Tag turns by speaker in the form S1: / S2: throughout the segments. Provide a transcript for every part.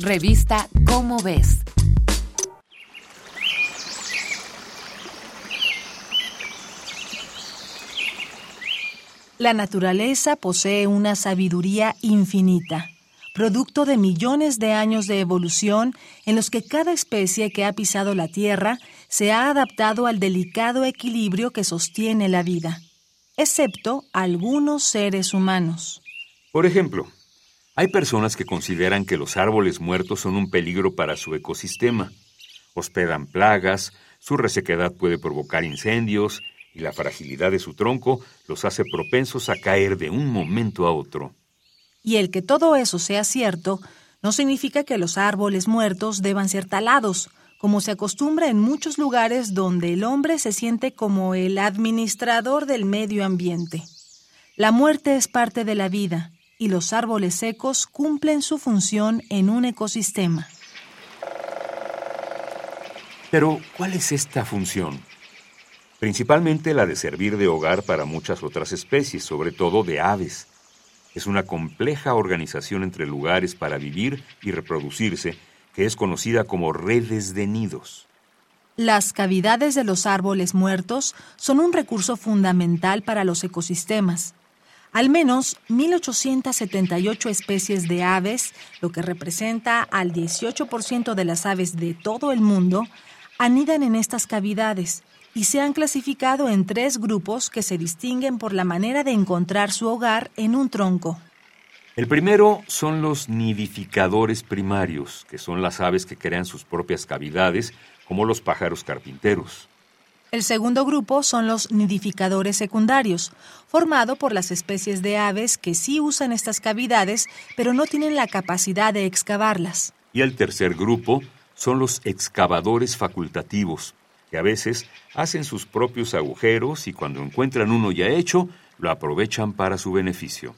S1: Revista Cómo ves.
S2: La naturaleza posee una sabiduría infinita, producto de millones de años de evolución en los que cada especie que ha pisado la Tierra se ha adaptado al delicado equilibrio que sostiene la vida, excepto algunos seres humanos.
S3: Por ejemplo, hay personas que consideran que los árboles muertos son un peligro para su ecosistema. Hospedan plagas, su resequedad puede provocar incendios y la fragilidad de su tronco los hace propensos a caer de un momento a otro.
S2: Y el que todo eso sea cierto no significa que los árboles muertos deban ser talados, como se acostumbra en muchos lugares donde el hombre se siente como el administrador del medio ambiente. La muerte es parte de la vida y los árboles secos cumplen su función en un ecosistema.
S3: Pero, ¿cuál es esta función? principalmente la de servir de hogar para muchas otras especies, sobre todo de aves. Es una compleja organización entre lugares para vivir y reproducirse, que es conocida como redes de nidos.
S2: Las cavidades de los árboles muertos son un recurso fundamental para los ecosistemas. Al menos 1.878 especies de aves, lo que representa al 18% de las aves de todo el mundo, anidan en estas cavidades y se han clasificado en tres grupos que se distinguen por la manera de encontrar su hogar en un tronco.
S3: El primero son los nidificadores primarios, que son las aves que crean sus propias cavidades, como los pájaros carpinteros.
S2: El segundo grupo son los nidificadores secundarios, formado por las especies de aves que sí usan estas cavidades, pero no tienen la capacidad de excavarlas.
S3: Y el tercer grupo son los excavadores facultativos, que a veces hacen sus propios agujeros y cuando encuentran uno ya hecho, lo aprovechan para su beneficio.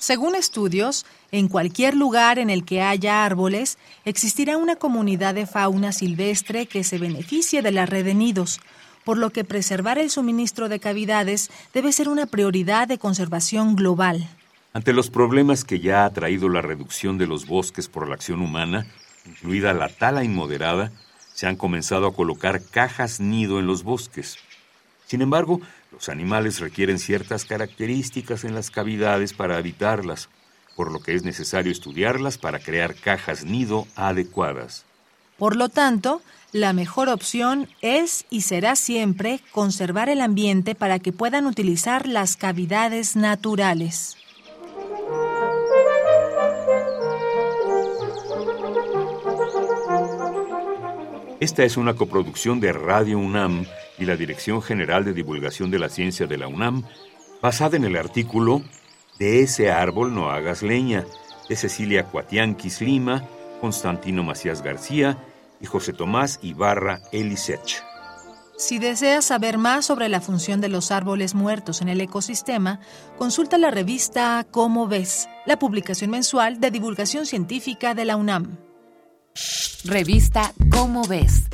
S2: Según estudios, en cualquier lugar en el que haya árboles, existirá una comunidad de fauna silvestre que se beneficie de la red de nidos, por lo que preservar el suministro de cavidades debe ser una prioridad de conservación global.
S3: Ante los problemas que ya ha traído la reducción de los bosques por la acción humana, incluida la tala inmoderada, se han comenzado a colocar cajas nido en los bosques. Sin embargo, los animales requieren ciertas características en las cavidades para habitarlas, por lo que es necesario estudiarlas para crear cajas nido adecuadas.
S2: Por lo tanto, la mejor opción es y será siempre conservar el ambiente para que puedan utilizar las cavidades naturales.
S3: Esta es una coproducción de Radio UNAM y la Dirección General de Divulgación de la Ciencia de la UNAM, basada en el artículo De ese árbol no hagas leña, de Cecilia Cuatianquis Lima, Constantino Macías García y José Tomás Ibarra Elisech.
S2: Si deseas saber más sobre la función de los árboles muertos en el ecosistema, consulta la revista Cómo ves, la publicación mensual de divulgación científica de la UNAM.
S1: Revista Cómo ves